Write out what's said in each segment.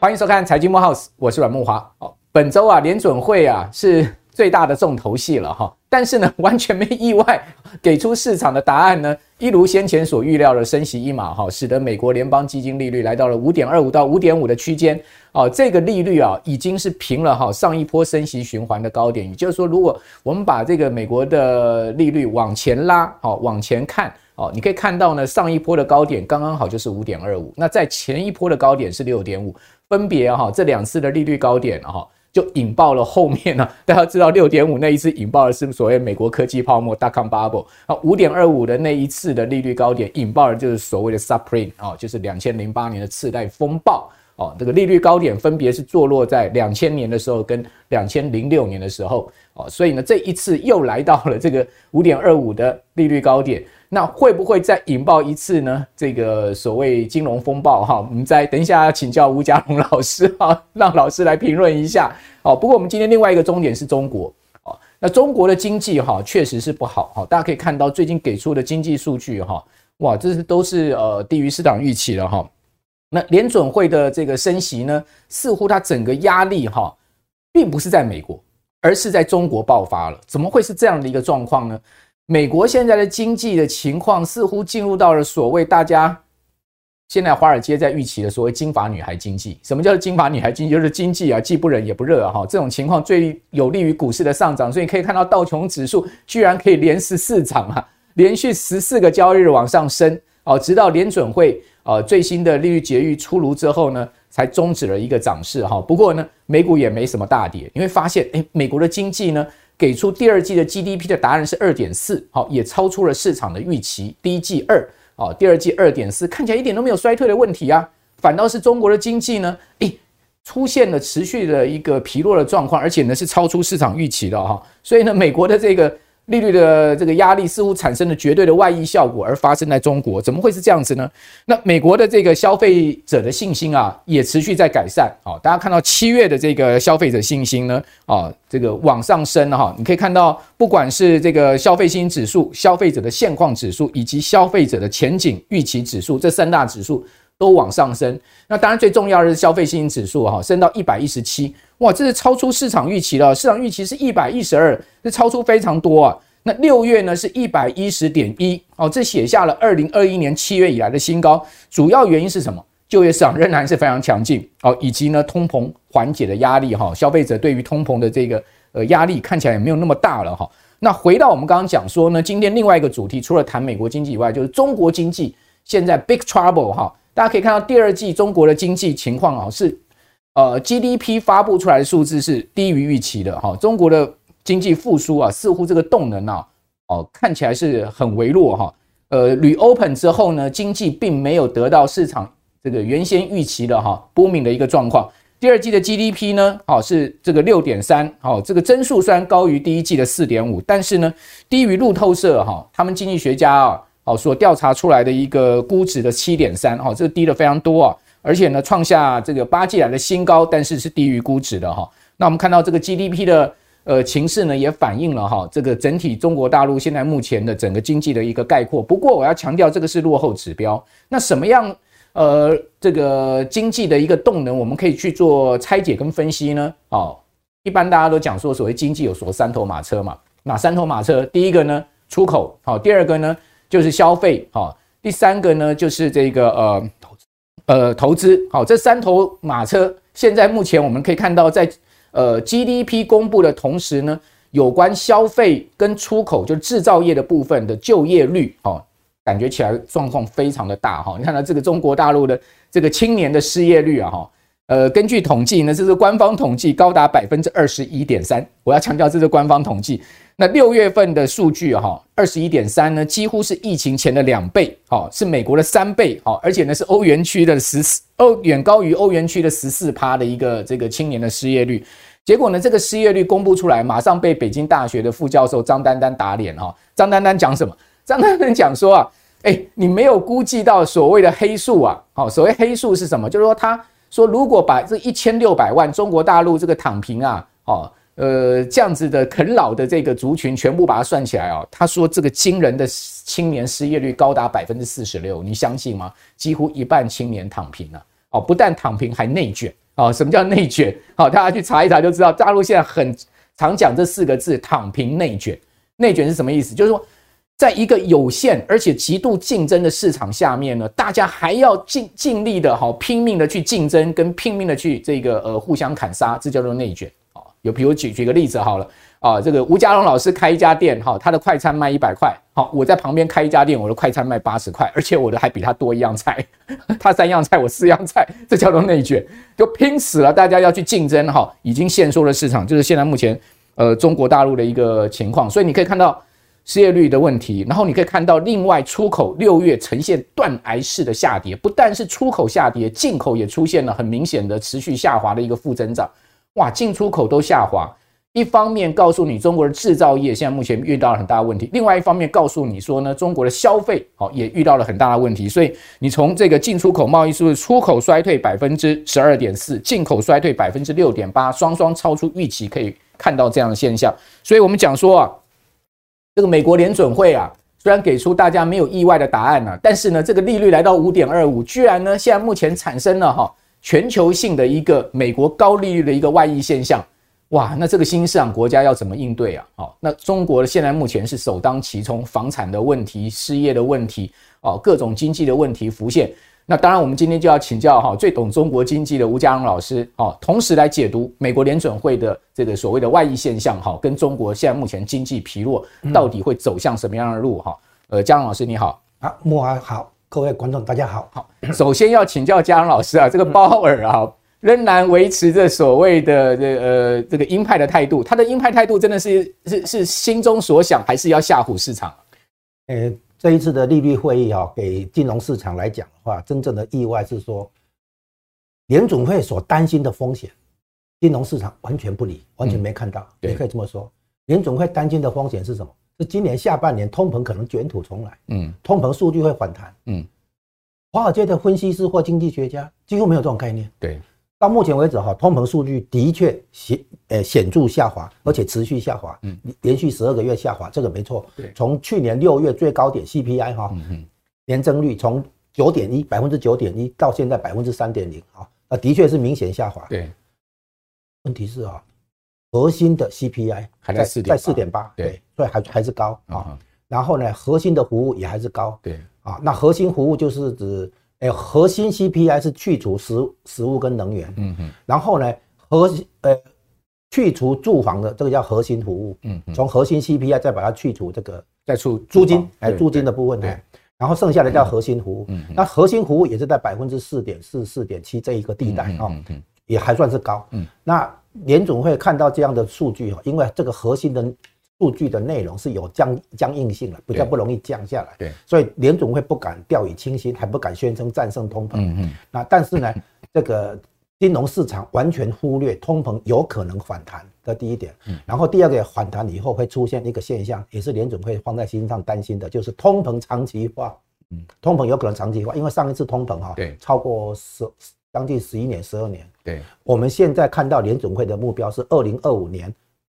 欢迎收看财经幕 House，我是阮慕驊。哦，本周啊，联准会啊是最大的重头戏了哈。但是呢，完全没意外，给出市场的答案呢，一如先前所预料的升息一码哈，使得美国联邦基金利率来到了五点二五到五点五的区间。哦，这个利率啊，已经是平了哈上一波升息循环的高点。也就是说，如果我们把这个美国的利率往前拉，好往前看，哦，你可以看到呢，上一波的高点刚刚好就是五点二五，那在前一波的高点是六点五。分别哈这两次的利率高点哈，就引爆了后面呢。大家知道六点五那一次引爆的是所谓美国科技泡沫 dot-com bubble 啊，五点二五的那一次的利率高点引爆的就是所谓的 supreme 啊，就是两千零八年的次贷风暴哦。这个利率高点分别是坐落在两千年的时候跟两千零六年的时候哦，所以呢这一次又来到了这个五点二五的利率高点。那会不会再引爆一次呢？这个所谓金融风暴哈，我们再等一下请教吴家龙老师哈，让老师来评论一下。哦，不过我们今天另外一个重点是中国哦，那中国的经济哈确实是不好哈，大家可以看到最近给出的经济数据哈，哇，这是都是呃低于市场预期了哈。那联准会的这个升息呢，似乎它整个压力哈，并不是在美国，而是在中国爆发了。怎么会是这样的一个状况呢？美国现在的经济的情况似乎进入到了所谓大家现在华尔街在预期的所谓“金发女孩经济”。什么叫“金发女孩经济”？就是经济啊，既不冷也不热啊，哈，这种情况最有利于股市的上涨。所以你可以看到道琼指数居然可以连十四涨啊，连续十四个交易日往上升哦，直到联准会呃最新的利率决议出炉之后呢，才终止了一个涨势哈。不过呢，美股也没什么大跌，你会发现，诶，美国的经济呢。给出第二季的 GDP 的答案是二点四，好，也超出了市场的预期。第一季二，哦，第二季二点四，看起来一点都没有衰退的问题啊。反倒是中国的经济呢，诶，出现了持续的一个疲弱的状况，而且呢是超出市场预期的哈。所以呢，美国的这个。利率的这个压力似乎产生了绝对的外溢效果，而发生在中国，怎么会是这样子呢？那美国的这个消费者的信心啊，也持续在改善。好，大家看到七月的这个消费者信心呢，啊，这个往上升了哈。你可以看到，不管是这个消费信心指数、消费者的现况指数，以及消费者的前景预期指数，这三大指数。都往上升，那当然最重要的是消费信心指数哈，升到一百一十七，哇，这是超出市场预期了。市场预期是一百一十二，这超出非常多啊。那六月呢是一百一十点一，哦，这写下了二零二一年七月以来的新高。主要原因是什么？就业市场仍然是非常强劲，哦，以及呢通膨缓解的压力哈，消费者对于通膨的这个呃压力看起来也没有那么大了哈。那回到我们刚刚讲说呢，今天另外一个主题，除了谈美国经济以外，就是中国经济现在 big trouble 哈。大家可以看到，第二季中国的经济情况啊，是呃 GDP 发布出来的数字是低于预期的哈。中国的经济复苏啊，似乎这个动能啊，哦看起来是很微弱哈。呃，reopen 之后呢，经济并没有得到市场这个原先预期的哈 booming 的一个状况。第二季的 GDP 呢，好是这个六点三，好这个增速虽然高于第一季的四点五，但是呢低于路透社哈他们经济学家啊。好，所调查出来的一个估值的七点三，哈，这个低了非常多啊，而且呢，创下这个八季来的新高，但是是低于估值的哈。那我们看到这个 GDP 的呃情势呢，也反映了哈这个整体中国大陆现在目前的整个经济的一个概括。不过我要强调，这个是落后指标。那什么样呃这个经济的一个动能，我们可以去做拆解跟分析呢？哦，一般大家都讲说，所谓经济有所三头马车嘛。哪三头马车？第一个呢，出口，好，第二个呢？就是消费，好，第三个呢，就是这个呃投资，呃投资，好，这三头马车，现在目前我们可以看到，在呃 GDP 公布的同时呢，有关消费跟出口，就制造业的部分的就业率，哦，感觉起来状况非常的大哈。你看到这个中国大陆的这个青年的失业率啊，哈。呃，根据统计呢，这是官方统计，高达百分之二十一点三。我要强调，这是官方统计。那六月份的数据哈，二十一点三呢，几乎是疫情前的两倍，好，是美国的三倍，好，而且呢是欧元区的十四，欧远高于欧元区的十四趴的一个这个青年的失业率。结果呢，这个失业率公布出来，马上被北京大学的副教授张丹丹打脸哈。张丹丹讲什么？张丹丹讲说啊，哎，你没有估计到所谓的黑数啊，好，所谓黑数是什么？就是说他。说如果把这一千六百万中国大陆这个躺平啊，哦，呃，这样子的啃老的这个族群，全部把它算起来哦，他说这个惊人的青年失业率高达百分之四十六，你相信吗？几乎一半青年躺平了哦，不但躺平，还内卷哦。什么叫内卷？好，大家去查一查就知道，大陆现在很常讲这四个字“躺平内卷”。内卷是什么意思？就是说，在一个有限而且极度竞争的市场下面呢，大家还要尽尽力的好拼命的去竞争，跟拼命的去这个呃互相砍杀，这叫做内卷。啊。有，比如举举个例子好了。啊，这个吴家龙老师开一家店哈，他的快餐卖一百块，好，我在旁边开一家店，我的快餐卖八十块，而且我的还比他多一样菜，他三样菜，我四样菜，这叫做内卷，就拼死了，大家要去竞争哈，已经限缩了市场，就是现在目前呃中国大陆的一个情况，所以你可以看到失业率的问题，然后你可以看到另外出口六月呈现断崖式的下跌，不但是出口下跌，进口也出现了很明显的持续下滑的一个负增长。哇，进出口都下滑，一方面告诉你中国的制造业现在目前遇到了很大的问题，另外一方面告诉你说呢，中国的消费好也遇到了很大的问题。所以你从这个进出口贸易数字，出口衰退百分之十二点四，进口衰退百分之六点八，双双超出预期，可以看到这样的现象。所以我们讲说啊，这个美国联准会啊，虽然给出大家没有意外的答案啊，但是呢，这个利率来到五点二五，居然呢现在目前产生了哈。全球性的一个美国高利率的一个外溢现象，哇，那这个新兴市场国家要怎么应对啊？好，那中国现在目前是首当其冲，房产的问题、失业的问题，哦，各种经济的问题浮现。那当然，我们今天就要请教哈最懂中国经济的吴家龙老师，哦，同时来解读美国联准会的这个所谓的外溢现象，哈，跟中国现在目前经济疲弱到底会走向什么样的路？哈，呃，家龙老师你好，啊，慕驊好。各位观众，大家好。好，首先要请教家龙老师啊，这个鲍尔啊，仍然维持着所谓的这呃这个鹰派的态度。他的鹰派态度真的是是是心中所想，还是要吓唬市场？呃，这一次的利率会议哈，给金融市场来讲的话，真正的意外是说，联准会所担心的风险，金融市场完全不理，完全没看到。嗯、也可以这么说，联准会担心的风险是什么？是今年下半年通膨可能卷土重来，嗯，通膨数据会反弹，嗯，华尔街的分析师或经济学家几乎没有这种概念，对，到目前为止哈，通膨数据的确显呃显著下滑，而且持续下滑，嗯，连续十二个月下滑，这个没错，对，从去年六月最高点 CPI 哈，嗯，年增率从九点一百分之九点一到现在百分之三点零啊，那的确是明显下滑，对，问题是啊。核心的 CPI 还在四点，在四点八，对，所以还还是高啊。然后呢，核心的服务也还是高，对啊。那核心服务就是指，哎，核心 CPI 是去除食食物跟能源，嗯嗯。然后呢，核心呃去除住房的这个叫核心服务，嗯，从核心 CPI 再把它去除这个再除租金，哎，租金的部分，对。然后剩下的叫核心服务，嗯，那核心服务也是在百分之四点四、四点七这一个地带啊，也还算是高，嗯，那。联总会看到这样的数据哈，因为这个核心的数据的内容是有僵僵硬性的，比较不容易降下来。对，所以联总会不敢掉以轻心，还不敢宣称战胜通膨。嗯嗯。那但是呢，这个金融市场完全忽略通膨有可能反弹，的第一点。嗯。然后第二个，反弹以后会出现一个现象，也是联总会放在心上担心的，就是通膨长期化。嗯。通膨有可能长期化，因为上一次通膨哈，对，超过十。将近十一年、十二年，对，我们现在看到联总会的目标是二零二五年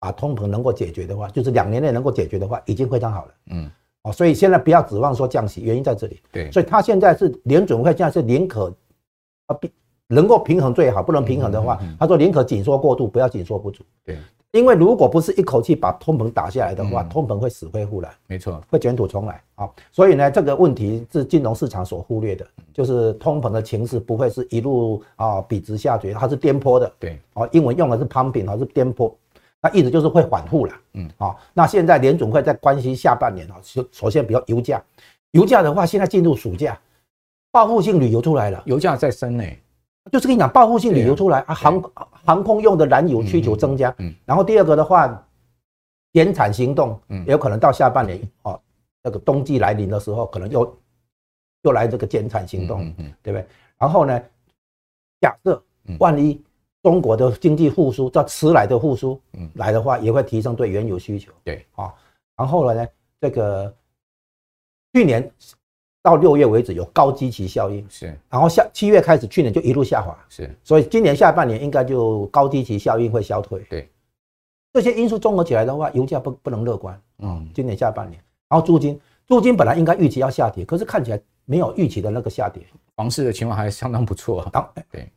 把通膨能够解决的话，就是两年内能够解决的话，已经非常好了。嗯，哦，所以现在不要指望说降息，原因在这里。对，所以他现在是联准会现在是宁可啊，能够平衡最好，不能平衡的话，他说宁可紧缩过度，不要紧缩不足。对。因为如果不是一口气把通膨打下来的话，嗯、通膨会死灰复燃，没错，会卷土重来啊。所以呢，这个问题是金融市场所忽略的，就是通膨的情势不会是一路啊笔直下跌，它是颠簸的。对，啊，英文用的是 pumping，它是颠簸，那意思就是会反复了。嗯，啊，那现在联准会在关心下半年啊，首首先比如油价，油价的话现在进入暑假，报复性旅游出来了，油价在升呢。就是跟你讲，报复性旅游出来啊，航。航空用的燃油需求增加，嗯，然后第二个的话，减产行动，嗯，有可能到下半年哦，那个冬季来临的时候，可能又又来这个减产行动，嗯，对不对？然后呢，假设万一中国的经济复苏，叫迟来的复苏，嗯，来的话，也会提升对原油需求，对，啊，然后呢，这个去年。到六月为止有高基期效应，是，然后下七月开始，去年就一路下滑，是，所以今年下半年应该就高基期效应会消退，对，这些因素综合起来的话，油价不不能乐观。嗯，今年下半年，然后租金，租金本来应该预期要下跌，可是看起来没有预期的那个下跌。房市的情况还相当不错。啊当对，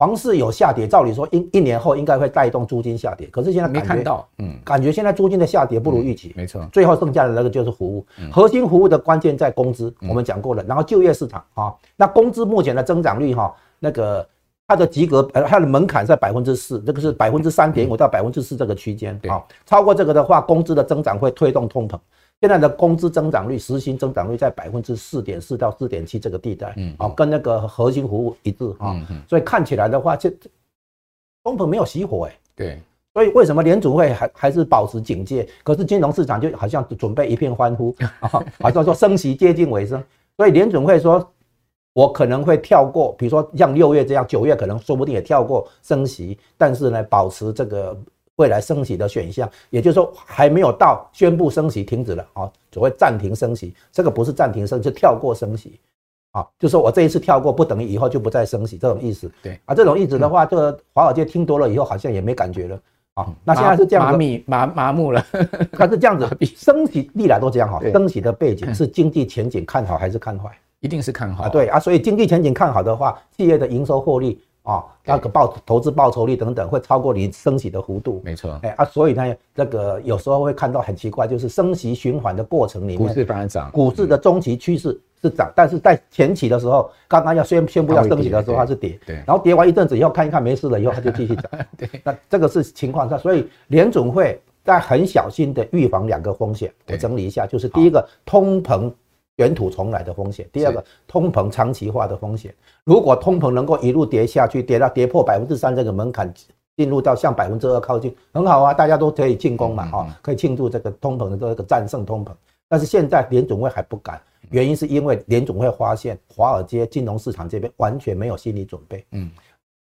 房市有下跌，照理说一一年后应该会带动租金下跌，可是现在没看到。嗯，感觉现在租金的下跌不如预期。没错，最后剩下的那个就是服务，核心服务的关键在工资，我们讲过了。然后就业市场啊，那工资目前的增长率哈，那个。它的及格呃，它的门槛在百分之四，这个是百分之三点五到百分之四这个区间啊。超过这个的话，工资的增长会推动通膨。现在的工资增长率，实薪增长率在百分之四点四到四点七这个地带，嗯，跟那个核心服务一致啊。所以看起来的话，这通膨没有熄火哎。对。所以为什么联储会还还是保持警戒？可是金融市场就好像准备一片欢呼啊，好像说升息接近尾声。所以联准会说。我可能会跳过，比如说像六月这样，九月可能说不定也跳过升息，但是呢，保持这个未来升息的选项，也就是说还没有到宣布升息停止了啊，所谓暂停升息，这个不是暂停升，是跳过升息。啊，就是说我这一次跳过，不等于以后就不再升息这种意思。对。啊，这种意思的话，这个华尔街听多了以后，好像也没感觉了。啊。那现在是这样，麻痹麻麻木了，它是这样子，升息历来都这样哈，升息的背景是经济前景看好还是看坏？一定是看好。啊，对啊，所以经济前景看好的话，企业的营收获利啊，那个报投资报酬率等等会超过你升息的幅度，没错，哎啊，所以呢，这个有时候会看到很奇怪，就是升息循环的过程里面，股市反而涨，股市的中期趋势是涨，但是在前期的时候，刚刚要宣宣布要升息的时候，它是跌，对，然后跌完一阵子以后看一看没事了以后，它就继续涨，对，那这个是情况下，所以联准会在很小心的预防两个风险，我整理一下，就是第一个通膨。卷土重来的风险。第二个，通膨长期化的风险。如果通膨能够一路跌下去，跌到跌破百分之三这个门槛，进入到向百分之二靠近，很好啊，大家都可以进攻嘛，哈，可以庆祝这个通膨的这个战胜通膨。但是现在联总会还不敢，原因是因为联总会发现华尔街金融市场这边完全没有心理准备，嗯，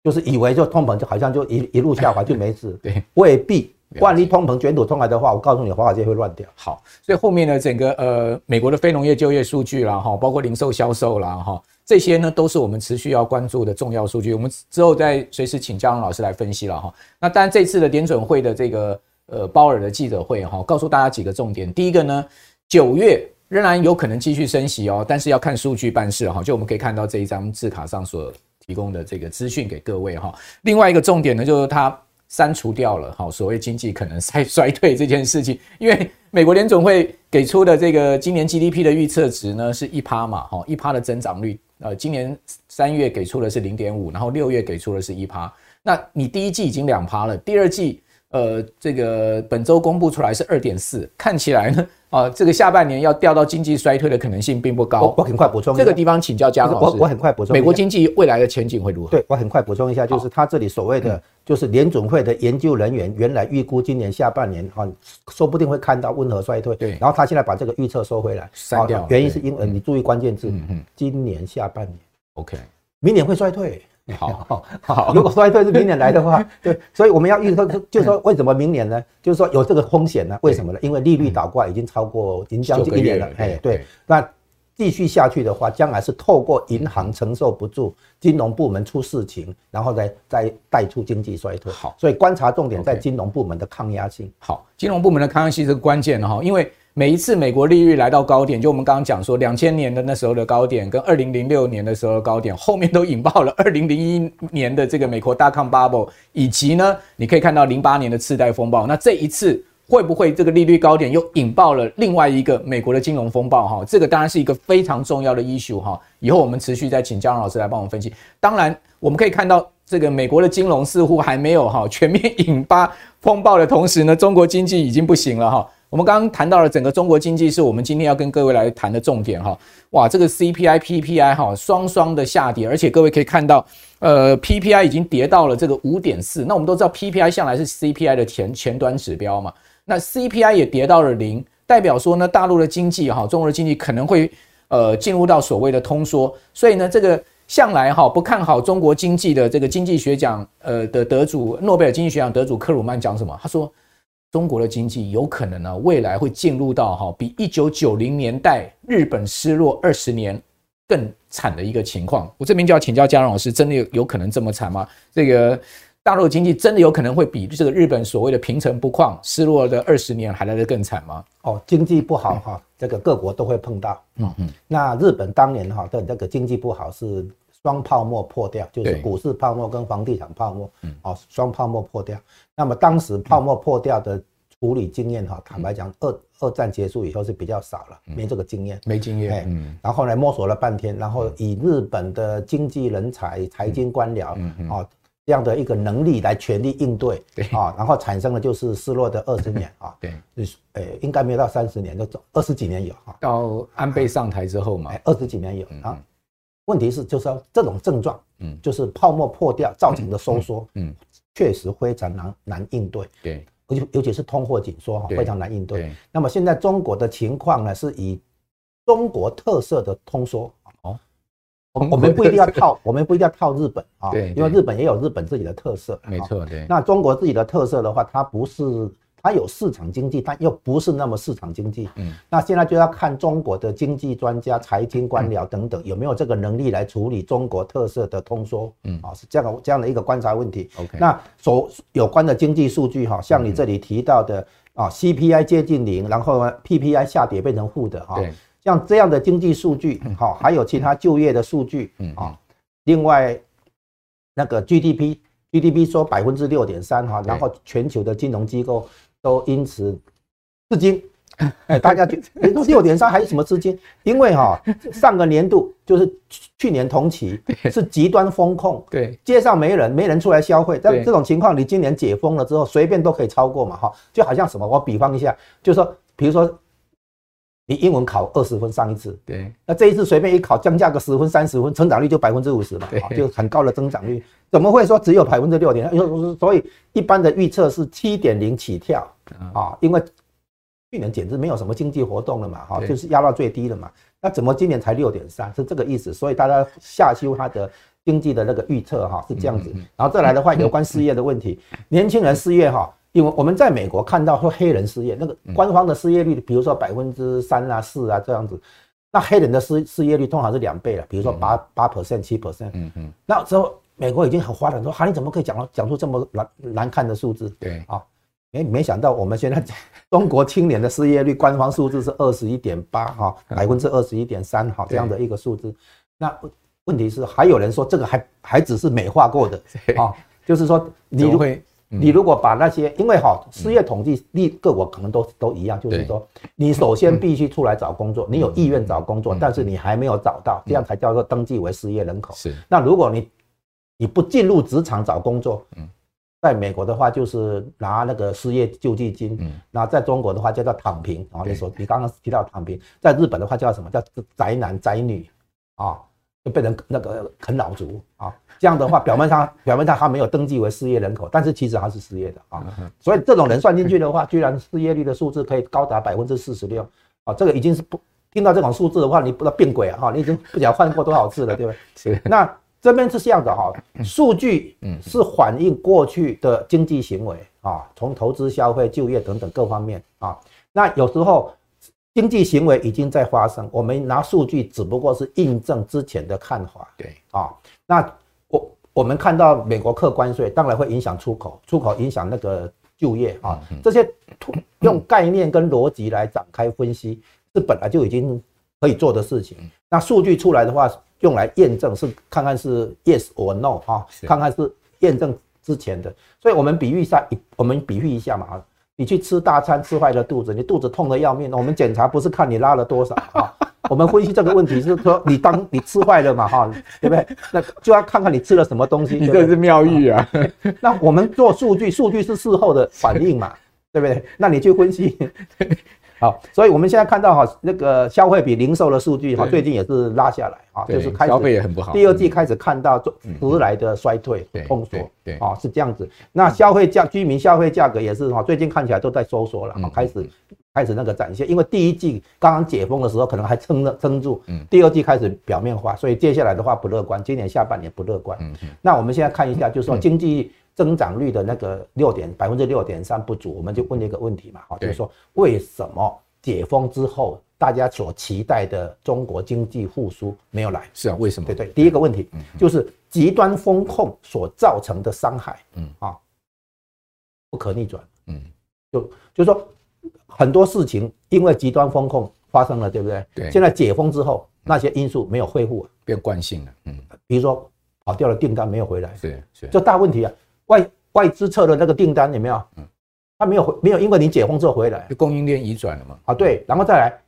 就是以为就通膨就好像就一一路下滑就没事，对，未必。万一通膨卷土重来的话，我告诉你，华尔街会乱掉。好，所以后面呢整个呃，美国的非农业就业数据啦，哈，包括零售销售啦，哈，这些呢都是我们持续要关注的重要数据。我们之后再随时请嘉荣老师来分析了哈。那当然，这次的联准会的这个呃鲍尔的记者会哈，告诉大家几个重点。第一个呢，九月仍然有可能继续升息哦，但是要看数据办事哈。就我们可以看到这一张字卡上所提供的这个资讯给各位哈。另外一个重点呢，就是它。删除掉了哈，所谓经济可能在 衰退这件事情，因为美国联总会给出的这个今年 GDP 的预测值呢是一趴嘛，哈，一趴的增长率，呃，今年三月给出的是零点五，然后六月给出的是一趴，那你第一季已经两趴了，第二季。呃，这个本周公布出来是二点四，看起来呢，啊，这个下半年要掉到经济衰退的可能性并不高。我我很快补充这个地方，请教嘉老师。我我很快补充。美国经济未来的前景会如何？对，我很快补充一下，就是他这里所谓的，就是联准会的研究人员原来预估今年下半年啊，说不定会看到温和衰退。对。然后他现在把这个预测收回来，删掉。原因是因为你注意关键字，今年下半年。OK。明年会衰退。好好，如果衰退是明年来的话，对，所以我们要预测，就是说为什么明年呢？就是说有这个风险呢？为什么呢？因为利率倒挂已经超过，已经将近一年了，哎，对，那继续下去的话，将来是透过银行承受不住，金融部门出事情，然后再再带出经济衰退。好，所以观察重点在金融部门的抗压性。好，金融部门的抗压性是关键的哈，因为。每一次美国利率来到高点，就我们刚刚讲说，两千年的那时候的高点，跟二零零六年的时候的高点，后面都引爆了 二零零一年的这个美国大康 bubble，以及呢，你可以看到零八年的次贷风暴。那这一次会不会这个利率高点又引爆了另外一个美国的金融风暴？哈，这个当然是一个非常重要的 issue 哈。以后我们持续再请嘉荣老师来帮我们分析。当然，我们可以看到这个美国的金融似乎还没有哈全面引发风暴的同时呢，中国经济已经不行了哈。我们刚刚谈到了整个中国经济，是我们今天要跟各位来谈的重点哈。哇，这个 CPI、PPI 哈双双的下跌，而且各位可以看到，呃，PPI 已经跌到了这个五点四。那我们都知道 PPI 向来是 CPI 的前前端指标嘛，那 CPI 也跌到了零，代表说呢，大陆的经济哈，中国的经济可能会呃进入到所谓的通缩。所以呢，这个向来哈不看好中国经济的这个经济学奖呃的得主，诺贝尔经济学奖得主克鲁曼讲什么？他说。中国的经济有可能呢，未来会进入到哈比一九九零年代日本失落二十年更惨的一个情况。我这边就要请教嘉荣老师，真的有有可能这么惨吗？这个大陆经济真的有可能会比这个日本所谓的平成不况失落的二十年还来得更惨吗？哦，经济不好哈，这个各国都会碰到。嗯嗯。那日本当年哈的这个经济不好是双泡沫破掉，就是股市泡沫跟房地产泡沫，嗯，哦，双泡沫破掉。那么当时泡沫破掉的处理经验哈，坦白讲，二二战结束以后是比较少了，没这个经验，没经验。嗯。然后呢摸索了半天，然后以日本的经济人才、财经官僚，嗯嗯，啊。这样的一个能力来全力应对，对啊，然后产生的就是失落的二十年啊，对，就是呃，应该没有到三十年，就二十几年有哈。到安倍上台之后嘛，二十几年有啊。问题是就是说这种症状，嗯，就是泡沫破掉造成的收缩，嗯，确实非常难难应对，对，而且尤其是通货紧缩哈，非常难应对。那么现在中国的情况呢，是以中国特色的通缩。哦。我们不一定要套，我们不一定要套日本啊，对，因为日本也有日本自己的特色，没错，对。那中国自己的特色的话，它不是，它有市场经济，但又不是那么市场经济。嗯。那现在就要看中国的经济专家、财经官僚等等有没有这个能力来处理中国特色的通缩。嗯。啊，是这样这样的一个观察问题。OK。那所有关的经济数据哈，像你这里提到的啊，CPI 接近零，然后 PPI 下跌变成负的哈。对。像这样的经济数据，好，还有其他就业的数据，啊，另外那个 GDP，GDP 说百分之六点三哈，然后全球的金融机构都因此至今，哎，大家觉得六点三还有什么资金？因为哈上个年度就是去年同期是极端风控，对，街上没人，没人出来消费，但这种情况你今年解封了之后，随便都可以超过嘛，哈，就好像什么，我比方一下，就是说，比如说。你英文考二十分上一次，对，那这一次随便一考，降价个十分、三十分，成长率就百分之五十嘛，就很高的增长率，怎么会说只有百分之六点？所以一般的预测是七点零起跳啊，因为去年简直没有什么经济活动了嘛，哈，就是压到最低了嘛，那怎么今年才六点三？是这个意思，所以大家下修它的经济的那个预测哈，是这样子，然后再来的话，有关失业的问题，年轻人失业哈。因为我们在美国看到说黑人失业，那个官方的失业率，比如说百分之三啊、四啊这样子，那黑人的失失业率通常是两倍了，比如说八八 percent、七 percent。嗯嗯。那时候美国已经很哗然说，哈，你怎么可以讲讲出这么难难看的数字？对啊，哎，没想到我们现在中国青年的失业率官方数字是二十一点八哈，百分之二十一点三哈这样的一个数字。那问题是还有人说这个还还只是美化过的 啊，就是说你会。你如果把那些，因为哈失业统计，立各国可能都都一样，就是说，你首先必须出来找工作，你有意愿找工作，但是你还没有找到，这样才叫做登记为失业人口。是。那如果你你不进入职场找工作，在美国的话就是拿那个失业救济金，那在中国的话叫做躺平啊。你说你刚刚提到躺平，在日本的话叫什么叫宅男宅女啊？就被人那个啃老族啊，这样的话，表面上表面上他没有登记为失业人口，但是其实他是失业的啊。所以这种人算进去的话，居然失业率的数字可以高达百分之四十六啊！这个已经是不听到这种数字的话，你不知道变鬼啊！哈，你已经不晓得换过多少次了，对不对？是。那这边是这样的哈，数据是反映过去的经济行为啊，从投资、消费、就业等等各方面啊。那有时候。经济行为已经在发生，我们拿数据只不过是印证之前的看法。对啊，那我我们看到美国课关税，当然会影响出口，出口影响那个就业啊，这些用概念跟逻辑来展开分析，是本来就已经可以做的事情。那数据出来的话，用来验证是看看是 yes or no 啊，看看是验证之前的。所以我们比喻一下，我们比喻一下嘛。你去吃大餐，吃坏了肚子，你肚子痛得要命。我们检查不是看你拉了多少 啊，我们分析这个问题是说你当你吃坏了嘛哈，对不对？那就要看看你吃了什么东西。你这是妙玉啊！那我们做数据，数据是事后的反应嘛，对不对？那你去分析。好，所以我们现在看到哈，那个消费比零售的数据哈，最近也是拉下来啊，就是开始消费也很不好。第二季开始看到迟来的衰退、通缩，对啊，是这样子。那消费价、居民消费价格也是哈，最近看起来都在收缩了，开始开始那个展现。因为第一季刚刚解封的时候，可能还撑了撑住，第二季开始表面化，所以接下来的话不乐观，今年下半年不乐观。那我们现在看一下，就是说经济。增长率的那个六点百分之六点三不足，我们就问一个问题嘛，好，就是说为什么解封之后大家所期待的中国经济复苏没有来？是啊，为什么？对对，第一个问题就是极端风控所造成的伤害，嗯啊，不可逆转，嗯，就就说很多事情因为极端风控发生了，对不对？对。现在解封之后，那些因素没有恢复，变惯性了，嗯，比如说跑掉了订单没有回来，是是，这大问题啊。外外资撤的那个订单有没有？嗯，它没有回，没有因为你解封之后回来，就供应链移转了嘛？啊，对，然后再来。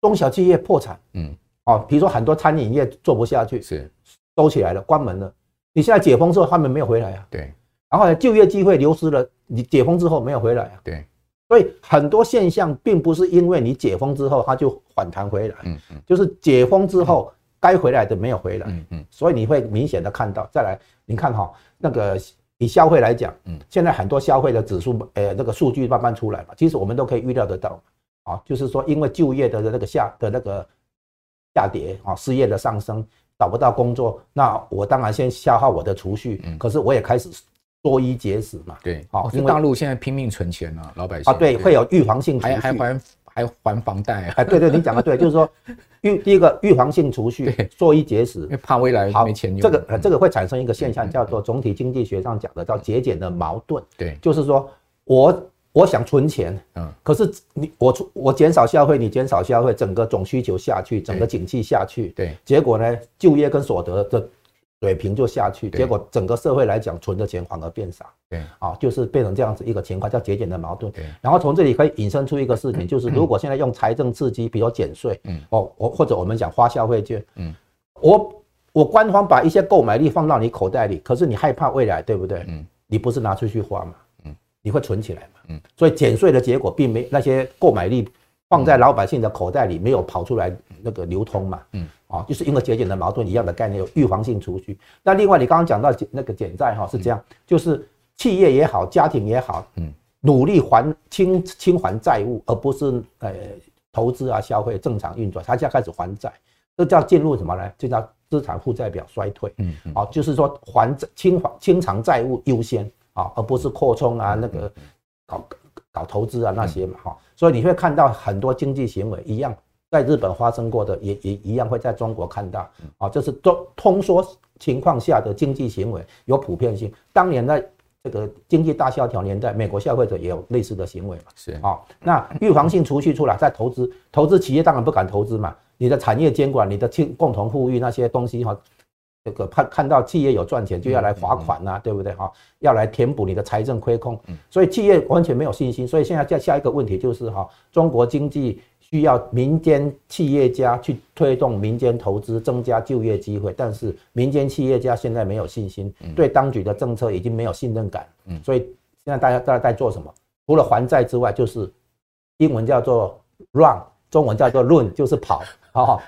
中小企业破产，嗯，哦，比如说很多餐饮业做不下去，是收起来了，关门了。你现在解封之后，他们没有回来啊，对。然后呢，就业机会流失了，你解封之后没有回来啊，对。所以很多现象并不是因为你解封之后它就反弹回来，嗯嗯，就是解封之后该回来的没有回来，嗯嗯。所以你会明显的看到，再来，你看哈，那个以消费来讲，嗯，现在很多消费的指数，呃，那个数据慢慢出来嘛，其实我们都可以预料得到。啊，就是说，因为就业的那个下的那个下跌啊，失业的上升，找不到工作，那我当然先消耗我的储蓄，嗯，可是我也开始缩衣节食嘛，对，好，因为大陆现在拼命存钱啊，老百姓。啊，对，会有预防性储蓄，还还还还还房贷，哎，对对，你讲的对，就是说 预第一个预防性储蓄，缩衣节食，怕未来没钱用，这个这个会产生一个现象，叫做总体经济学上讲的叫节俭的矛盾，对，就是说我。我想存钱，嗯，可是你我出我减少消费，你减少消费，整个总需求下去，整个景气下去，对，结果呢，就业跟所得的水平就下去，结果整个社会来讲，存的钱反而变少，对，啊，就是变成这样子一个情况，叫节俭的矛盾。对，然后从这里可以引申出一个事情，就是如果现在用财政刺激，比如减税，嗯，哦，我或者我们讲花消费券，嗯，我我官方把一些购买力放到你口袋里，可是你害怕未来，对不对？嗯，你不是拿出去花嘛，嗯？你会存起来嘛？嗯，所以减税的结果并没那些购买力放在老百姓的口袋里没有跑出来那个流通嘛？嗯，啊，就是因为节俭的矛盾一样的概念，有预防性储蓄。那另外你刚刚讲到那个减债哈是这样，就是企业也好，家庭也好，嗯，努力还清清还债务，而不是呃投资啊消费正常运转，他现在开始还债，这叫进入什么呢？这叫资产负债表衰退。嗯，啊，就是说还清还清偿债务优先。啊，而不是扩充啊，那个搞搞投资啊那些嘛哈，所以你会看到很多经济行为一样，在日本发生过的也也一样会在中国看到啊，这是通通缩情况下的经济行为有普遍性。当年在这个经济大萧条年代，美国消费者也有类似的行为嘛，是啊，那预防性储蓄出来再投资，投资企业当然不敢投资嘛，你的产业监管、你的共共同富裕那些东西哈。这个看看到企业有赚钱，就要来罚款呐、啊，对不对哈？要来填补你的财政亏空，所以企业完全没有信心。所以现在在下一个问题就是哈，中国经济需要民间企业家去推动民间投资，增加就业机会，但是民间企业家现在没有信心，对当局的政策已经没有信任感。所以现在大家大家在做什么？除了还债之外，就是英文叫做 run，中文叫做 run，就是跑，好，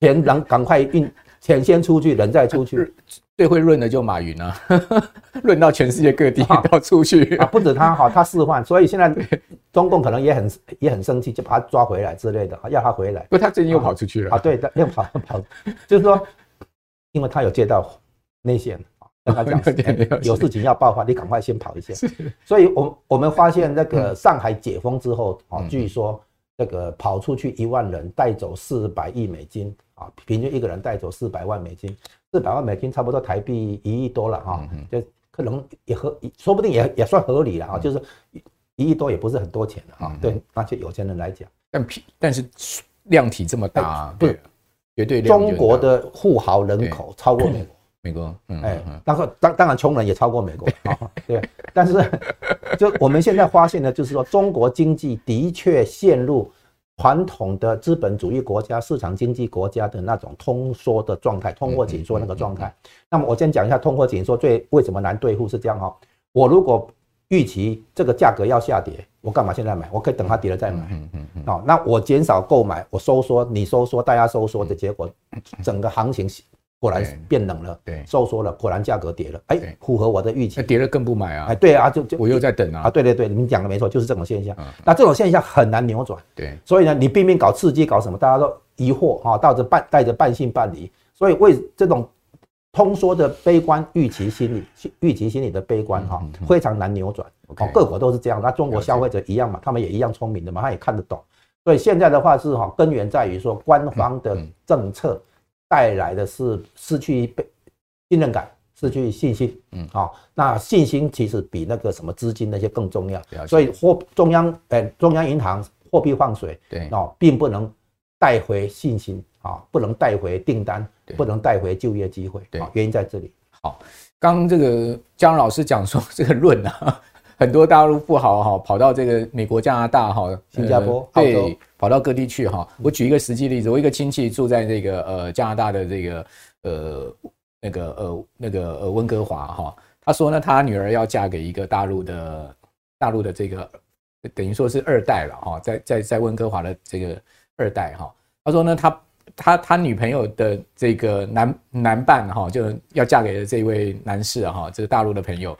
钱能赶快运。钱先出去，人再出去。最会润的就马云啊，润到全世界各地都要出去啊！不止他哈，他示范，所以现在中共可能也很也很生气，就把他抓回来之类的，要他回来。不，他最近又跑出去了啊！对的，又跑跑，就是说，因为他有接到内线，跟他讲有事情要爆发，你赶快先跑一下。所以，我我们发现那个上海解封之后啊，据说这个跑出去一万人，带走四百亿美金。啊，平均一个人带走四百万美金，四百万美金差不多台币一亿多了哈，就可能也合，说不定也也算合理了啊，就是一亿多也不是很多钱了哈，对那些有钱人来讲，但但是量体这么大，对，绝对中国的富豪人口超过美国，美国，哎，当然当当然穷人也超过美国啊，对，但是 就我们现在发现呢，就是说中国经济的确陷入。传统的资本主义国家、市场经济国家的那种通缩的状态，通货紧缩那个状态。那么我先讲一下通货紧缩最为什么难对付是这样哈。我如果预期这个价格要下跌，我干嘛现在买？我可以等它跌了再买。嗯嗯嗯。哦，那我减少购买，我收缩，你收缩，大家收缩的结果，整个行情。果然变冷了，对，收缩了，果然价格跌了，哎，符合我的预期。那跌了更不买啊？哎，对啊，就就我又在等啊。啊，对对对，你讲的没错，就是这种现象。那这种现象很难扭转，对。所以呢，你拼命搞刺激，搞什么？大家都疑惑哈，带着半带着半信半疑。所以为这种通缩的悲观预期心理，预期心理的悲观哈，非常难扭转。哦，各国都是这样，那中国消费者一样嘛，他们也一样聪明的嘛，他也看得懂。所以现在的话是哈，根源在于说官方的政策。带来的是失去被信任感，失去信心。嗯，好，那信心其实比那个什么资金那些更重要。所以货中央呃中央银行货币放水，对哦，并不能带回信心啊，不能带回订单，不能带回就业机会。对，原因在这里。好，刚这个姜老师讲说 这个论啊。很多大陆富豪哈跑到这个美国、加拿大哈、新加坡，对，跑到各地去哈。我举一个实际例子，我一个亲戚住在这个呃加拿大的这个呃那个呃那个呃温哥华哈。他说呢，他女儿要嫁给一个大陆的大陆的这个等于说是二代了哈，在在在温哥华的这个二代哈。他说呢，他他他女朋友的这个男男伴哈就要嫁给了这位男士哈，这个大陆的朋友。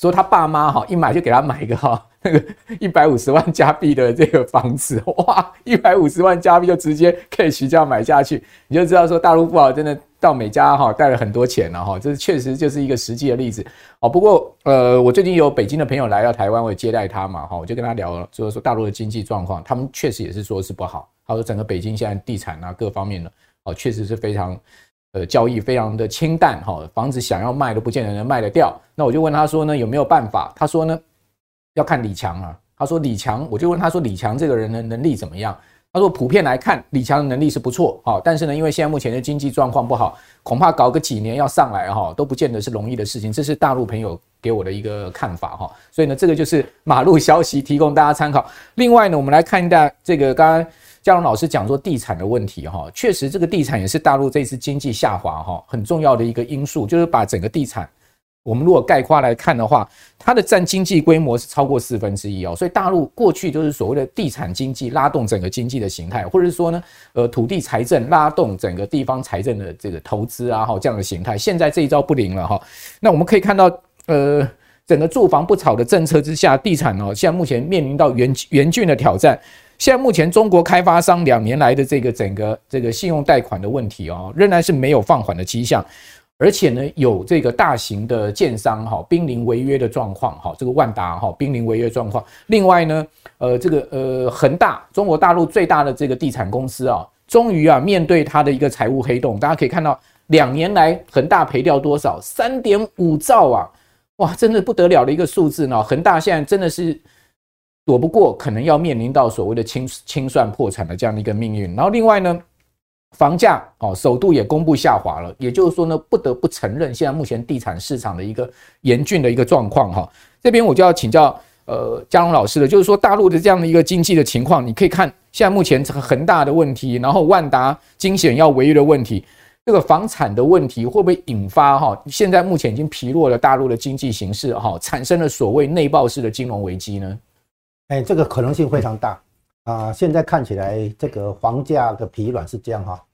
说他爸妈哈一买就给他买一个哈 那个一百五十万加币的这个房子 哇，一百五十万加币就直接可以徐家买下去，你就知道说大陆富豪真的到美加哈带了很多钱了哈，这确实就是一个实际的例子哦。不过呃，我最近有北京的朋友来到台湾，我也接待他嘛哈，我就跟他聊了，就是说大陆的经济状况，他们确实也是说是不好。他说整个北京现在地产啊各方面呢哦确实是非常。呃，交易非常的清淡哈，房子想要卖都不见得能卖得掉。那我就问他说呢，有没有办法？他说呢，要看李强啊。他说李强，我就问他说，李强这个人的能力怎么样？他说普遍来看，李强的能力是不错哈，但是呢，因为现在目前的经济状况不好，恐怕搞个几年要上来哈，都不见得是容易的事情。这是大陆朋友给我的一个看法哈。所以呢，这个就是马路消息，提供大家参考。另外呢，我们来看一下这个刚刚。嘉龙老师讲说地产的问题哈，确实这个地产也是大陆这次经济下滑哈很重要的一个因素，就是把整个地产，我们如果概括来看的话，它的占经济规模是超过四分之一哦，所以大陆过去就是所谓的地产经济拉动整个经济的形态，或者是说呢，呃土地财政拉动整个地方财政的这个投资啊哈这样的形态，现在这一招不灵了哈，那我们可以看到呃整个住房不炒的政策之下，地产哦现在目前面临到严严峻的挑战。现在目前中国开发商两年来的这个整个这个信用贷款的问题哦，仍然是没有放缓的迹象，而且呢，有这个大型的建商哈濒临违约的状况哈，这个万达哈濒临违约状况。另外呢，呃，这个呃恒大，中国大陆最大的这个地产公司啊，终于啊面对它的一个财务黑洞，大家可以看到，两年来恒大赔掉多少？三点五兆啊！哇，真的不得了的一个数字呢。恒大现在真的是。躲不过可能要面临到所谓的清清算破产的这样的一个命运。然后另外呢，房价哦，首度也公布下滑了。也就是说呢，不得不承认现在目前地产市场的一个严峻的一个状况哈。这边我就要请教呃嘉龙老师了，就是说大陆的这样的一个经济的情况，你可以看现在目前这个恒大的问题，然后万达惊险要违约的问题，这个房产的问题会不会引发哈？现在目前已经疲弱了大陆的经济形势哈，产生了所谓内爆式的金融危机呢？哎，这个可能性非常大啊！现在看起来，这个房价的疲软是这样哈，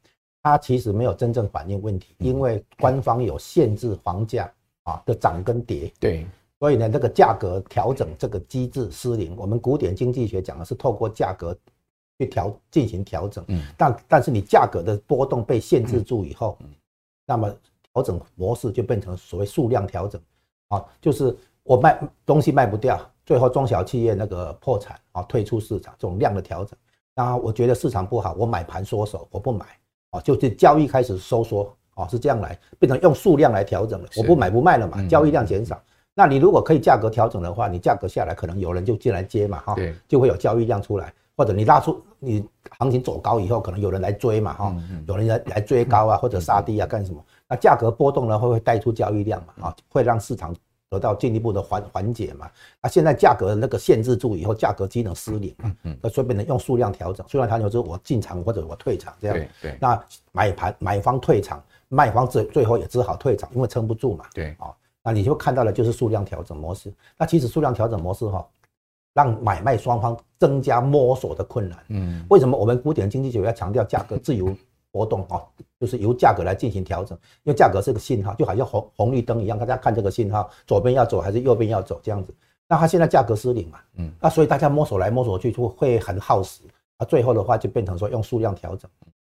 它其实没有真正反映问题，因为官方有限制房价啊的涨跟跌。对，所以呢，这个价格调整这个机制失灵。我们古典经济学讲的是透过价格去调进行调整，嗯，但但是你价格的波动被限制住以后，那么调整模式就变成所谓数量调整啊，就是我卖东西卖不掉。最后中小企业那个破产啊，退出市场这种量的调整，那我觉得市场不好，我买盘缩手，我不买啊，就是交易开始收缩啊，是这样来变成用数量来调整了，我不买不卖了嘛，交易量减少。那你如果可以价格调整的话，你价格下来，可能有人就进来接嘛哈，就会有交易量出来，或者你拉出你行情走高以后，可能有人来追嘛哈，有人来来追高啊或者杀低啊干什么？那价格波动呢会会带出交易量嘛啊，会让市场。得到进一步的缓缓解嘛？那现在价格那个限制住以后，价格机能失灵，嗯嗯，那所以变成用数量调整，数量调整之后我进场或者我退场这样，对对。那买盘买方退场，卖方最最后也只好退场，因为撑不住嘛，对啊。那你就看到的就是数量调整模式。那其实数量调整模式哈，让买卖双方增加摸索的困难。嗯，为什么我们古典经济学要强调价格自由？波动啊，就是由价格来进行调整，因为价格是个信号，就好像红红绿灯一样，大家看这个信号，左边要走还是右边要走这样子。那它现在价格失灵嘛，嗯，那所以大家摸索来摸索去就会很耗时，啊，最后的话就变成说用数量调整，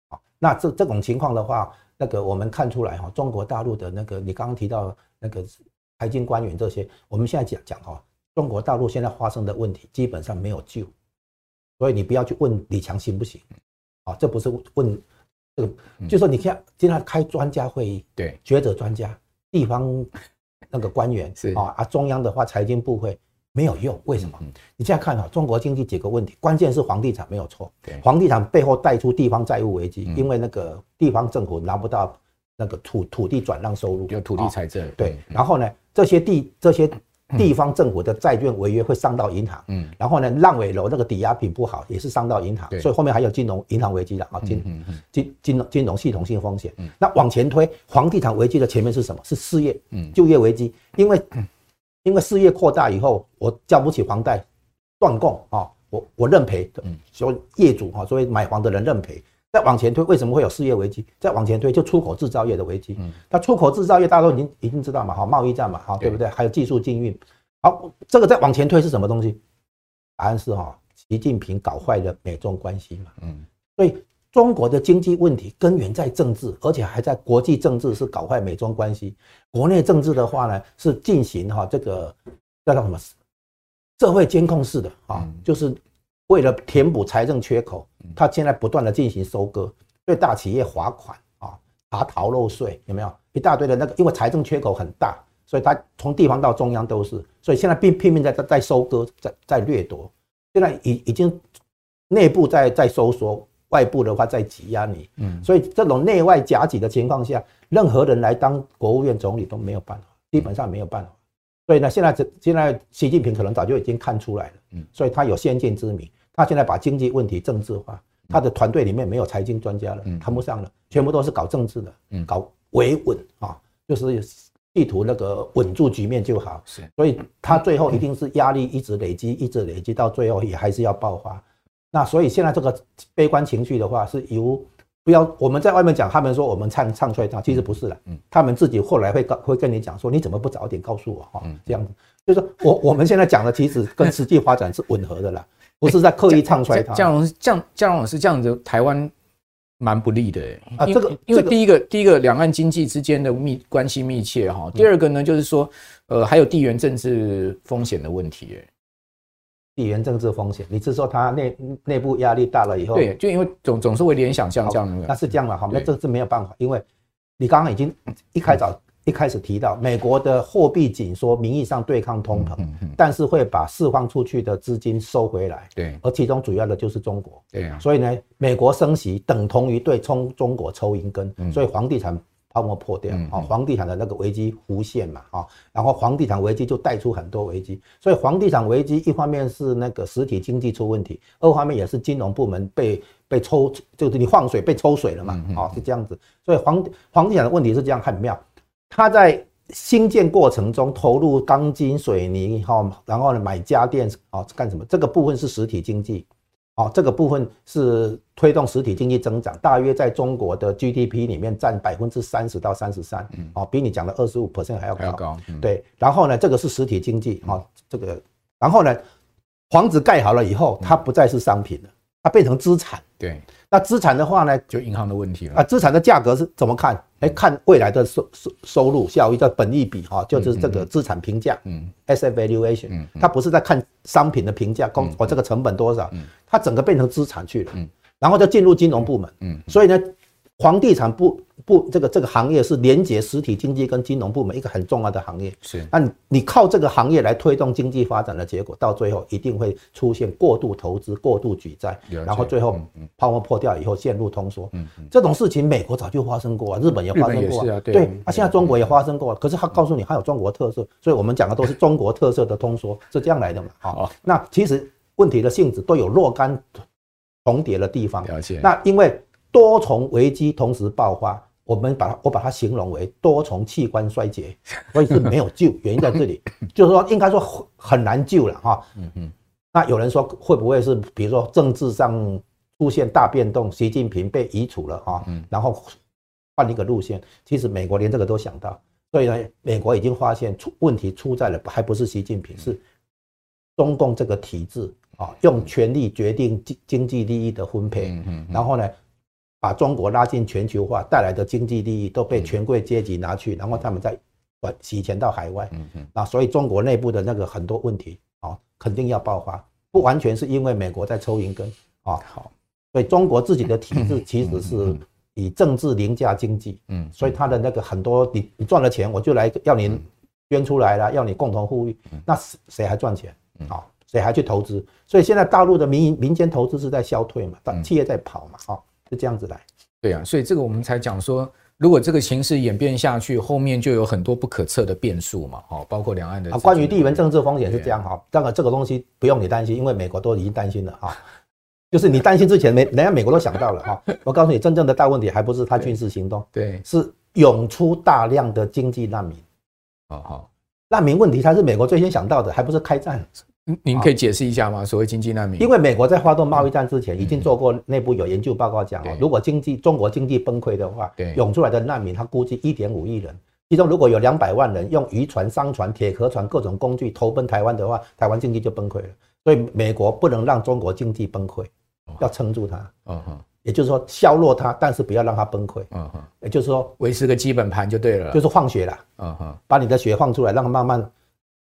啊，那这这种情况的话，那个我们看出来哈，中国大陆的那个你刚刚提到那个财经官员这些，我们现在讲讲哈，中国大陆现在发生的问题基本上没有救，所以你不要去问李强行不行，啊，这不是问。这个就是说你看经常开专家会议，对，学者专家、地方那个官员是。啊啊，中央的话财经部会没有用，为什么？你现在看啊，中国经济几个问题，关键是房地产没有错，对，房地产背后带出地方债务危机，因为那个地方政府拿不到那个土土地转让收入，有土地财政，对，然后呢，这些地这些。地方政府的债券违约会上到银行，嗯，然后呢，烂尾楼那个抵押品不好，也是上到银行，所以后面还有金融银行危机了啊，金金金融金融系统性风险。那往前推，房地产危机的前面是什么？是失业，就业危机，因为因为失业扩大以后，我交不起房贷，断供啊，我我认赔，所以业主啊，所以买房的人认赔。再往前推，为什么会有失业危机？再往前推，就出口制造业的危机。嗯，那出口制造业大家都已经已经知道嘛，哈，贸易战嘛，哈，对不对？还有技术禁运。好，这个再往前推是什么东西？答案是哈，习近平搞坏了美中关系嘛。嗯，所以中国的经济问题根源在政治，而且还在国际政治是搞坏美中关系。国内政治的话呢，是进行哈这个叫做什么社会监控式的啊，就是。为了填补财政缺口，他现在不断的进行收割，对大企业罚款啊，查逃漏税有没有一大堆的那个？因为财政缺口很大，所以他从地方到中央都是，所以现在拼拼命在在收割，在在掠夺。现在已已经内部在在收缩，外部的话在挤压你。嗯，所以这种内外夹击的情况下，任何人来当国务院总理都没有办法，基本上没有办法。所以呢，现在这现在习近平可能早就已经看出来了，嗯，所以他有先见之明。他现在把经济问题政治化，他的团队里面没有财经专家了，谈不上了，全部都是搞政治的，搞维稳啊，就是意图那个稳住局面就好。是，所以他最后一定是压力一直累积，一直累积，到最后也还是要爆发。那所以现在这个悲观情绪的话，是由不要我们在外面讲，他们说我们唱唱衰他，其实不是的，他们自己后来会告会跟你讲说，你怎么不早点告诉我哈？这样子，就是说 我我们现在讲的其实跟实际发展是吻合的啦。不是在刻意唱衰他。江龙江江龙老师这样子，台湾蛮不利的啊。这个因为第一个第一个两岸经济之间的密关系密切哈。第二个呢，就是说呃还有地缘政治风险的问题。地缘政治风险，你是说他内内部压力大了以后？对，就因为总总是会联想像这样的。那是这样嘛？好，那这是没有办法，因为你刚刚已经一开早。一开始提到美国的货币紧缩，名义上对抗通膨，但是会把释放出去的资金收回来。对，而其中主要的就是中国。对啊，所以呢，美国升息等同于对冲中国抽银根，所以房地产泡沫破掉啊，房地产的那个危机浮现嘛啊，然后房地产危机就带出很多危机。所以房地产危机一方面是那个实体经济出问题，二方面也是金融部门被被抽，就是你放水被抽水了嘛啊，是这样子。所以房房地产的问题是这样很妙。它在新建过程中投入钢筋水泥，哈，然后呢买家电，啊，干什么？这个部分是实体经济，哦，这个部分是推动实体经济增长，大约在中国的 GDP 里面占百分之三十到三十三，哦，比你讲的二十五 percent 还要高，高，对。然后呢，这个是实体经济，哦，这个，然后呢，房子盖好了以后，它不再是商品了，它变成资产，对。那资产的话呢，就银行的问题了。啊。资产的价格是怎么看？哎，看未来的收收收入效益叫本益比哈，就是这个资产评价，嗯，asset valuation，嗯，它不是在看商品的评价，公我这个成本多少，它整个变成资产去了，嗯，然后就进入金融部门，嗯，所以呢，房地产不。不，这个这个行业是连接实体经济跟金融部门一个很重要的行业。是，那你靠这个行业来推动经济发展的结果，到最后一定会出现过度投资、过度举债，然后最后泡沫破掉以后陷入通缩。嗯嗯，这种事情美国早就发生过啊，日本也发生过啊。对，啊，现在中国也发生过，可是他告诉你，还有中国特色，所以我们讲的都是中国特色的通缩，是这样来的嘛？好，那其实问题的性质都有若干重叠的地方。了解。那因为多重危机同时爆发。我们把它，我把它形容为多重器官衰竭，所以是没有救。原因在这里，就是说应该说很难救了哈。嗯嗯。那有人说会不会是，比如说政治上出现大变动，习近平被移除了哈？嗯。然后换一个路线，其实美国连这个都想到，所以呢，美国已经发现出问题出在了，还不是习近平，是中共这个体制啊，用权力决定经经济利益的分配。嗯嗯。然后呢？把中国拉进全球化带来的经济利益都被权贵阶级拿去，然后他们再洗钱到海外。嗯嗯。啊，所以中国内部的那个很多问题啊，肯定要爆发。不完全是因为美国在抽银根啊。好，所以中国自己的体制其实是以政治凌驾经济，嗯，所以他的那个很多你你赚了钱，我就来要你捐出来了，要你共同富裕，那谁谁还赚钱啊？谁还去投资？所以现在大陆的民民间投资是在消退嘛，企业在跑嘛，哈，是这样子来。对啊，所以这个我们才讲说。如果这个形势演变下去，后面就有很多不可测的变数嘛，哦，包括两岸的。啊，关于地缘政治风险是这样哈，当然这个东西不用你担心，因为美国都已经担心了哈，就是你担心之前，美 人家美国都想到了哈。我告诉你，真正的大问题还不是他军事行动，对，是涌出大量的经济难民。好好，难民问题他是美国最先想到的，还不是开战。您可以解释一下吗？所谓经济难民，因为美国在发动贸易战之前，已经做过内部有研究报告讲，如果经济中国经济崩溃的话，涌出来的难民，他估计一点五亿人，其中如果有两百万人用渔船、商船、铁壳船各种工具投奔台湾的话，台湾经济就崩溃了。所以美国不能让中国经济崩溃，要撑住它。嗯哼，也就是说削弱它，但是不要让它崩溃。嗯哼，也就是说维持个基本盘就对了，就是放血了。嗯哼，把你的血放出来，让它慢慢。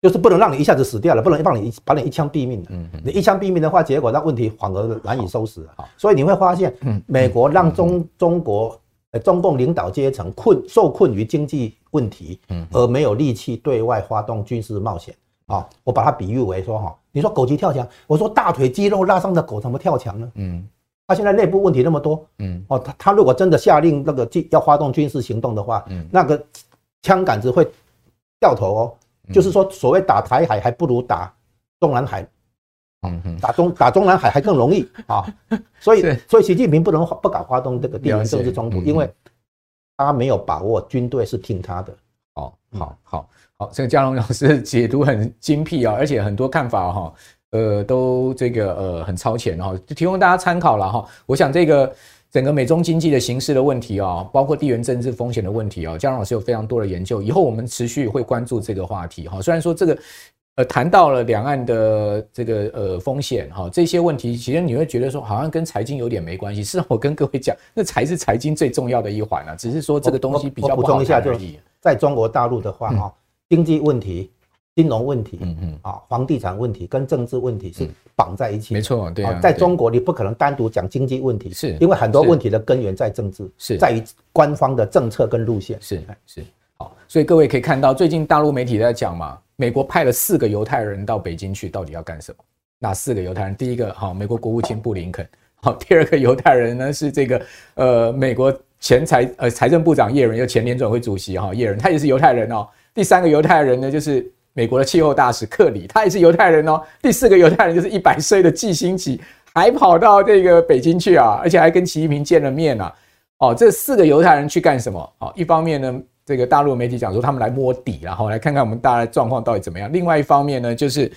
就是不能让你一下子死掉了，不能让你把你一枪毙命的。嗯，你一枪毙命的话，结果那问题反而难以收拾。好，所以你会发现，美国让中中国呃中共领导阶层困受困于经济问题，嗯，而没有力气对外发动军事冒险。啊，我把它比喻为说哈，你说狗急跳墙，我说大腿肌肉拉伤的狗怎么跳墙呢？嗯，他现在内部问题那么多，嗯，哦，他他如果真的下令那个要发动军事行动的话，嗯，那个枪杆子会掉头哦。就是说，所谓打台海还不如打中南海，嗯，打中打中南海还更容易 啊，所以所以习近平不能不敢发动这个地缘政治冲突，因为他没有把握军队是听他的。哦，好好好，这个嘉龙老师解读很精辟啊，而且很多看法哈，呃，都这个呃很超前哈，就提供大家参考了哈。我想这个。整个美中经济的形势的问题啊，包括地缘政治风险的问题啊，佳龙老师有非常多的研究。以后我们持续会关注这个话题哈。虽然说这个呃谈到了两岸的这个呃风险哈，这些问题其实你会觉得说好像跟财经有点没关系。事实上我跟各位讲，那才是财经最重要的一环啊。只是说这个东西比较不好谈而已。在中国大陆的话哈，经济问题。金融问题，嗯嗯，啊，房地产问题跟政治问题是绑在一起，没错，对啊，在中国你不可能单独讲经济问题，是因为很多问题的根源在政治，是在于官方的政策跟路线，是是，好，所以各位可以看到，最近大陆媒体在讲嘛，美国派了四个犹太人到北京去，到底要干什么？哪四个犹太人？第一个，好，美国国务卿布林肯，好，第二个犹太人呢是这个，呃，美国前财呃财政部长耶伦，又前联准会主席哈耶伦，他也是犹太人哦。第三个犹太人呢就是。美国的气候大使克里，他也是犹太人哦。第四个犹太人就是一百岁的季星奇，还跑到这个北京去啊，而且还跟习近平见了面啊。哦，这四个犹太人去干什么？哦，一方面呢，这个大陆媒体讲说他们来摸底，然后来看看我们大家的状况到底怎么样。另外一方面呢，就是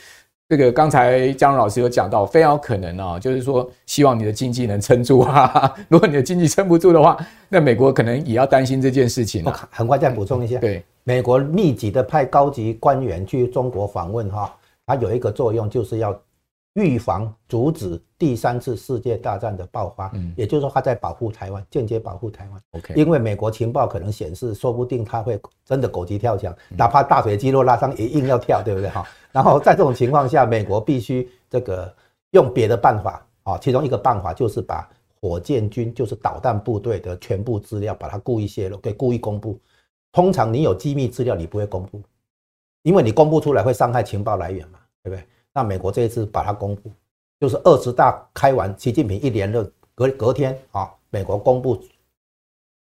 这个刚才江龙老师有讲到，非常有可能啊，就是说希望你的经济能撑住啊。如果你的经济撑不住的话，那美国可能也要担心这件事情。很快再补充一下，对。美国密集的派高级官员去中国访问，哈，它有一个作用，就是要预防、阻止第三次世界大战的爆发。嗯，也就是说，他在保护台湾，间接保护台湾。OK，因为美国情报可能显示，说不定他会真的狗急跳墙，哪怕大腿肌肉拉伤也硬要跳，对不对？哈，然后在这种情况下，美国必须这个用别的办法啊，其中一个办法就是把火箭军，就是导弹部队的全部资料，把它故意泄露，给故意公布。通常你有机密资料，你不会公布，因为你公布出来会伤害情报来源嘛，对不对？那美国这一次把它公布，就是二十大开完，习近平一连任，隔隔天啊，美国公布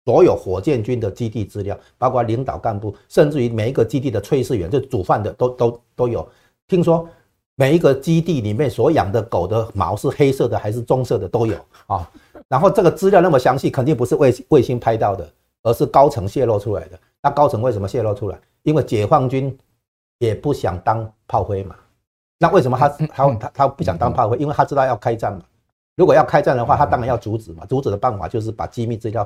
所有火箭军的基地资料，包括领导干部，甚至于每一个基地的炊事员，就煮饭的都都都有。听说每一个基地里面所养的狗的毛是黑色的还是棕色的都有啊。然后这个资料那么详细，肯定不是卫卫星拍到的，而是高层泄露出来的。那高层为什么泄露出来？因为解放军也不想当炮灰嘛。那为什么他他他他不想当炮灰？因为他知道要开战嘛。如果要开战的话，他当然要阻止嘛。阻止的办法就是把机密资料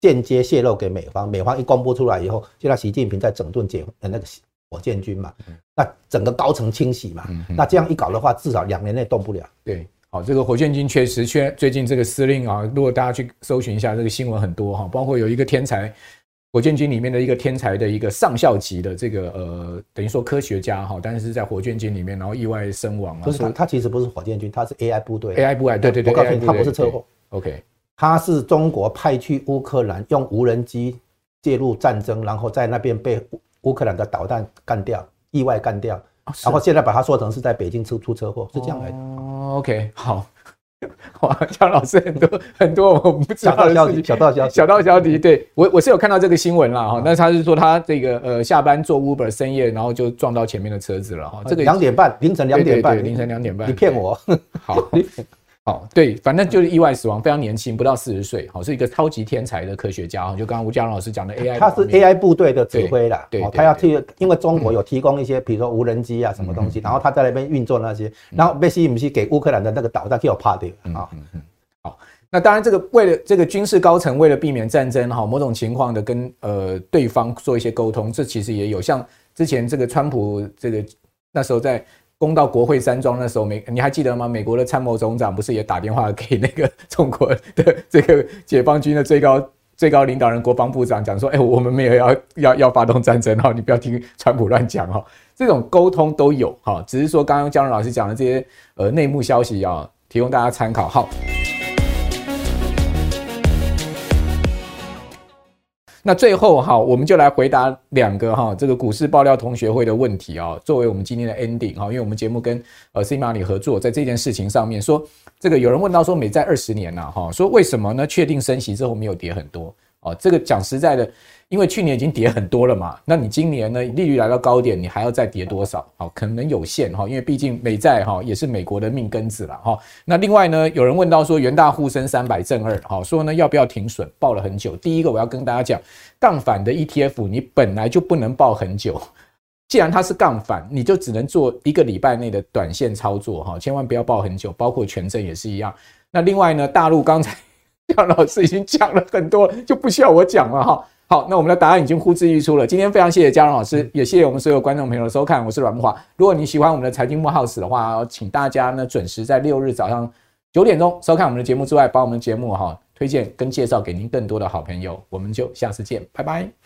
间接泄露给美方。美方一公布出来以后，就让习近平在整顿解那个火箭军嘛。那整个高层清洗嘛。那这样一搞的话，至少两年内动不了。对，好，这个火箭军确实缺。最近这个司令啊，如果大家去搜寻一下这个新闻很多哈，包括有一个天才。火箭军里面的一个天才的一个上校级的这个呃，等于说科学家哈，但是是在火箭军里面，然后意外身亡啊。不是他，他其实不是火箭军，他是 AI 部队。AI 部队，对对对。我告诉你，他不是车祸。OK，他是中国派去乌克兰用无人机介入战争，然后在那边被乌克兰的导弹干掉，意外干掉，然后现在把它说成是在北京出出车祸，是这样来的。哦，OK，好。哇，江老师很多很多我们不知道的消息，小道消息，小道消息。对我我是有看到这个新闻了哈，那他是说他这个呃下班坐 Uber 深夜，然后就撞到前面的车子了哈。这个两点半，凌晨两点半，凌晨两点半，你骗我？好。好，对，反正就是意外死亡，非常年轻，不到四十岁，好，是一个超级天才的科学家，就刚刚吴家荣老师讲的 AI，他是 AI 部队的指挥啦，对，他要替，因为中国有提供一些，比如说无人机啊，什么东西，然后他在那边运作那些，然后被吸引去给乌克兰的那个导弹给我趴掉啊。好，那当然这个为了这个军事高层为了避免战争哈，某种情况的跟呃对方做一些沟通，这其实也有。像之前这个川普这个那时候在。攻到国会山庄的时候，美你还记得吗？美国的参谋总长不是也打电话给那个 中国的这个解放军的最高最高领导人国防部长，讲说：“哎，我们没有要要要发动战争哈，你不要听川普乱讲哈。”这种沟通都有哈，只是说刚刚江老师讲的这些呃内幕消息啊，提供大家参考。好。那最后哈，我们就来回答两个哈，这个股市爆料同学会的问题啊，作为我们今天的 ending 哈，因为我们节目跟呃 CMA 里合作，在这件事情上面说，这个有人问到说美债二十年呐哈，说为什么呢？确定升息之后没有跌很多啊，这个讲实在的。因为去年已经跌很多了嘛，那你今年呢？利率来到高点，你还要再跌多少？好，可能有限哈，因为毕竟美债哈也是美国的命根子了哈。那另外呢，有人问到说元大沪深三百正二，好说呢要不要停损？抱了很久。第一个我要跟大家讲，杠杆的 ETF 你本来就不能抱很久，既然它是杠杆，你就只能做一个礼拜内的短线操作哈，千万不要抱很久。包括权证也是一样。那另外呢，大陆刚才 廖老师已经讲了很多，就不需要我讲了哈。好，那我们的答案已经呼之欲出了。今天非常谢谢嘉荣老师，也谢谢我们所有观众朋友的收看。我是阮木华。如果你喜欢我们的财经幕 House 的话，请大家呢准时在六日早上九点钟收看我们的节目之外，把我们的节目哈推荐跟介绍给您更多的好朋友。我们就下次见，拜拜。